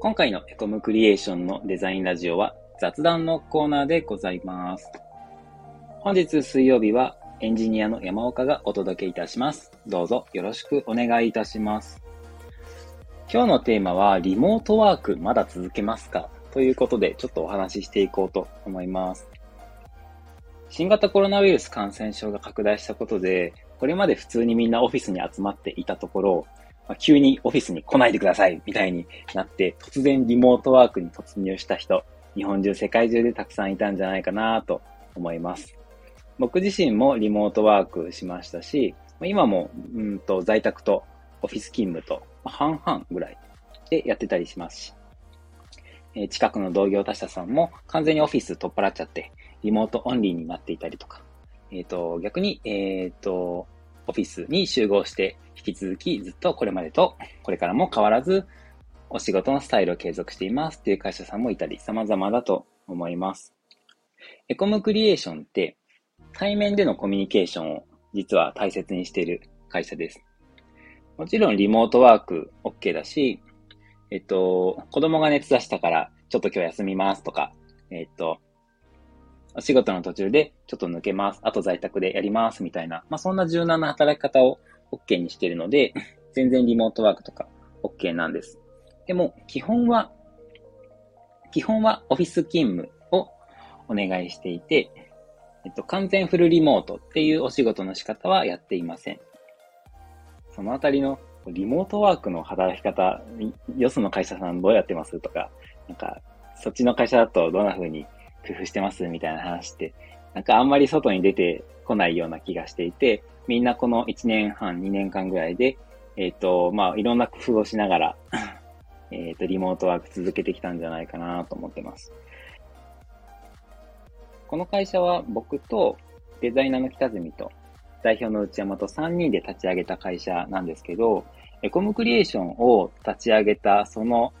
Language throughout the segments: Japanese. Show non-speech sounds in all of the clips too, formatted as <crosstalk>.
今回のエコムクリエーションのデザインラジオは雑談のコーナーでございます。本日水曜日はエンジニアの山岡がお届けいたします。どうぞよろしくお願いいたします。今日のテーマはリモートワークまだ続けますかということでちょっとお話ししていこうと思います。新型コロナウイルス感染症が拡大したことで、これまで普通にみんなオフィスに集まっていたところ、まあ、急にオフィスに来ないでくださいみたいになって、突然リモートワークに突入した人、日本中、世界中でたくさんいたんじゃないかなと思います。僕自身もリモートワークしましたし、今も、うんと、在宅とオフィス勤務と半々ぐらいでやってたりしますし、え、近くの同業他社さんも完全にオフィス取っ払っちゃって、リモートオンリーになっていたりとか、えっ、ー、と、逆に、えっ、ー、と、オフィスに集合して引き続きずっとこれまでとこれからも変わらずお仕事のスタイルを継続していますっていう会社さんもいたり様々だと思います。エコムクリエーションって対面でのコミュニケーションを実は大切にしている会社です。もちろんリモートワーク OK だし、えっと、子供が熱出したからちょっと今日休みますとか、えっと、お仕事の途中でちょっと抜けます。あと在宅でやりますみたいな、まあそんな柔軟な働き方を OK にしているので、<laughs> 全然リモートワークとか OK なんです。でも、基本は、基本はオフィス勤務をお願いしていて、えっと、完全フルリモートっていうお仕事の仕方はやっていません。そのあたりのリモートワークの働き方、よその会社さんどうやってますとか、なんか、そっちの会社だとどんな風に工夫してますみたいな話って、なんかあんまり外に出てこないような気がしていて、みんなこの1年半、2年間ぐらいで、えっ、ー、と、まあ、いろんな工夫をしながら <coughs> えっと、リモートワーク続けてきたんじゃないかなと思ってます。この会社は僕とデザイナーの北住と代表の内山と3人で立ち上げた会社なんですけど、エコムクリエーションを立ち上げたその、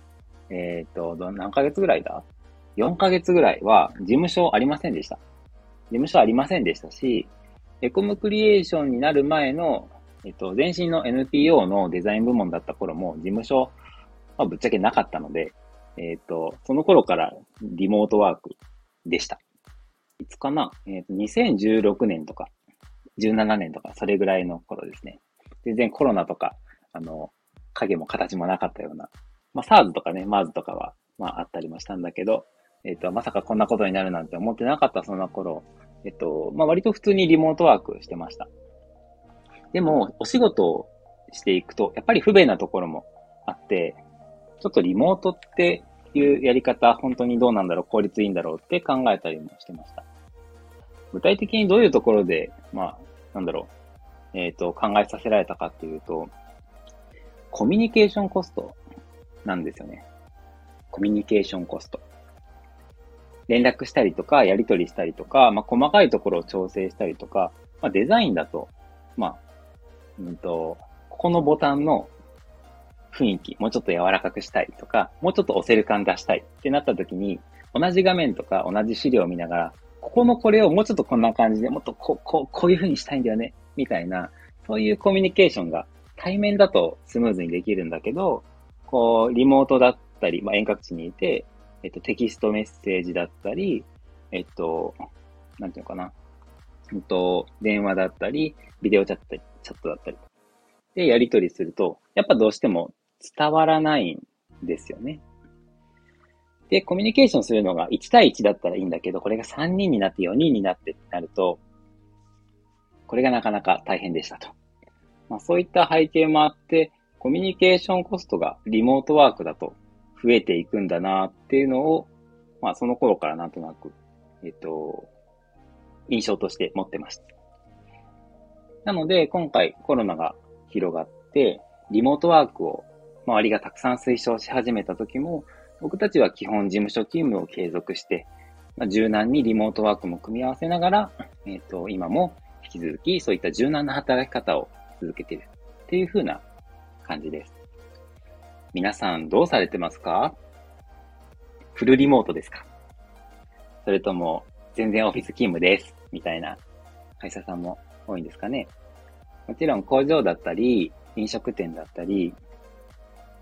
えっ、ー、と、何ヶ月ぐらいだ ?4 ヶ月ぐらいは事務所ありませんでした。事務所ありませんでしたし、エコムクリエーションになる前の、えっと、前身の NPO のデザイン部門だった頃も事務所、ま、ぶっちゃけなかったので、えっと、その頃からリモートワークでした。いつかなえっと、2016年とか、17年とか、それぐらいの頃ですね。全然コロナとか、あの、影も形もなかったような、まあ、SARS とかね、MARS とかは、まあ、あったりもしたんだけど、えっ、と、まさかこんなことになるなんて思ってなかったそんな頃、えっと、まあ、割と普通にリモートワークしてました。でも、お仕事をしていくと、やっぱり不便なところもあって、ちょっとリモートっていうやり方、本当にどうなんだろう、効率いいんだろうって考えたりもしてました。具体的にどういうところで、まあ、なんだろう、えっ、ー、と、考えさせられたかっていうと、コミュニケーションコストなんですよね。コミュニケーションコスト。連絡したりとか、やり取りしたりとか、まあ、細かいところを調整したりとか、まあ、デザインだと、まあ、うんと、ここのボタンの雰囲気、もうちょっと柔らかくしたいとか、もうちょっと押せる感出したいってなった時に、同じ画面とか同じ資料を見ながら、ここのこれをもうちょっとこんな感じで、もっとここう、こういう風にしたいんだよね、みたいな、そういうコミュニケーションが対面だとスムーズにできるんだけど、こう、リモートだったり、まあ、遠隔地にいて、えっと、テキストメッセージだったり、えっと、なんていうのかな。うんと、電話だったり、ビデオチャットチャットだったり。で、やり取りすると、やっぱどうしても伝わらないんですよね。で、コミュニケーションするのが1対1だったらいいんだけど、これが3人になって4人になってなると、これがなかなか大変でしたと。まあそういった背景もあって、コミュニケーションコストがリモートワークだと増えていくんだなっていうのを、まあその頃からなんとなく、えっと、印象として持ってました。なので、今回コロナが広がって、リモートワークを周りがたくさん推奨し始めた時も、僕たちは基本事務所勤務を継続して、まあ、柔軟にリモートワークも組み合わせながら、えっ、と、今も引き続きそういった柔軟な働き方を続けているっていう風な感じです。皆さんどうされてますか？フルリモートですか？それとも全然オフィス勤務です？みたいな会社さんも多いんですかね？もちろん工場だったり、飲食店だったり、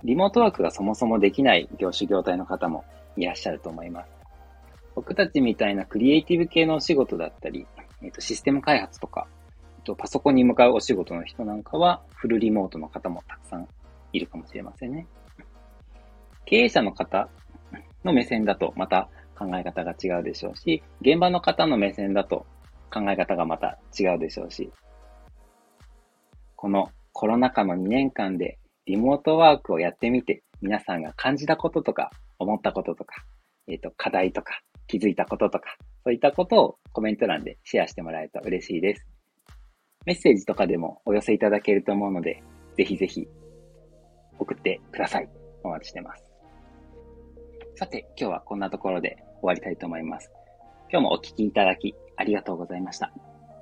リモートワークがそもそもできない業種業態の方もいらっしゃると思います。僕たちみたいなクリエイティブ系のお仕事だったり、えっ、と、システム開発とか、えっ、と、パソコンに向かうお仕事の人なんかは、フルリモートの方もたくさんいるかもしれませんね。経営者の方の目線だとまた考え方が違うでしょうし、現場の方の目線だと考え方がまた違うでしょうし、このコロナ禍の2年間でリモートワークをやってみて、皆さんが感じたこととか、思ったこととか、えっ、ー、と、課題とか、気づいたこととか、そういったことをコメント欄でシェアしてもらえると嬉しいです。メッセージとかでもお寄せいただけると思うので、ぜひぜひ送ってください。お待ちしてます。さて、今日はこんなところで終わりたいと思います。今日もお聴きいただきありがとうございました。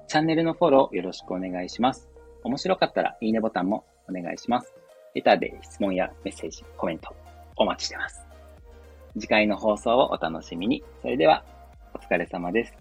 チャンネルのフォローよろしくお願いします。面白かったらいいねボタンもお願いします。レターで質問やメッセージ、コメントお待ちしてます。次回の放送をお楽しみに。それでは、お疲れ様です。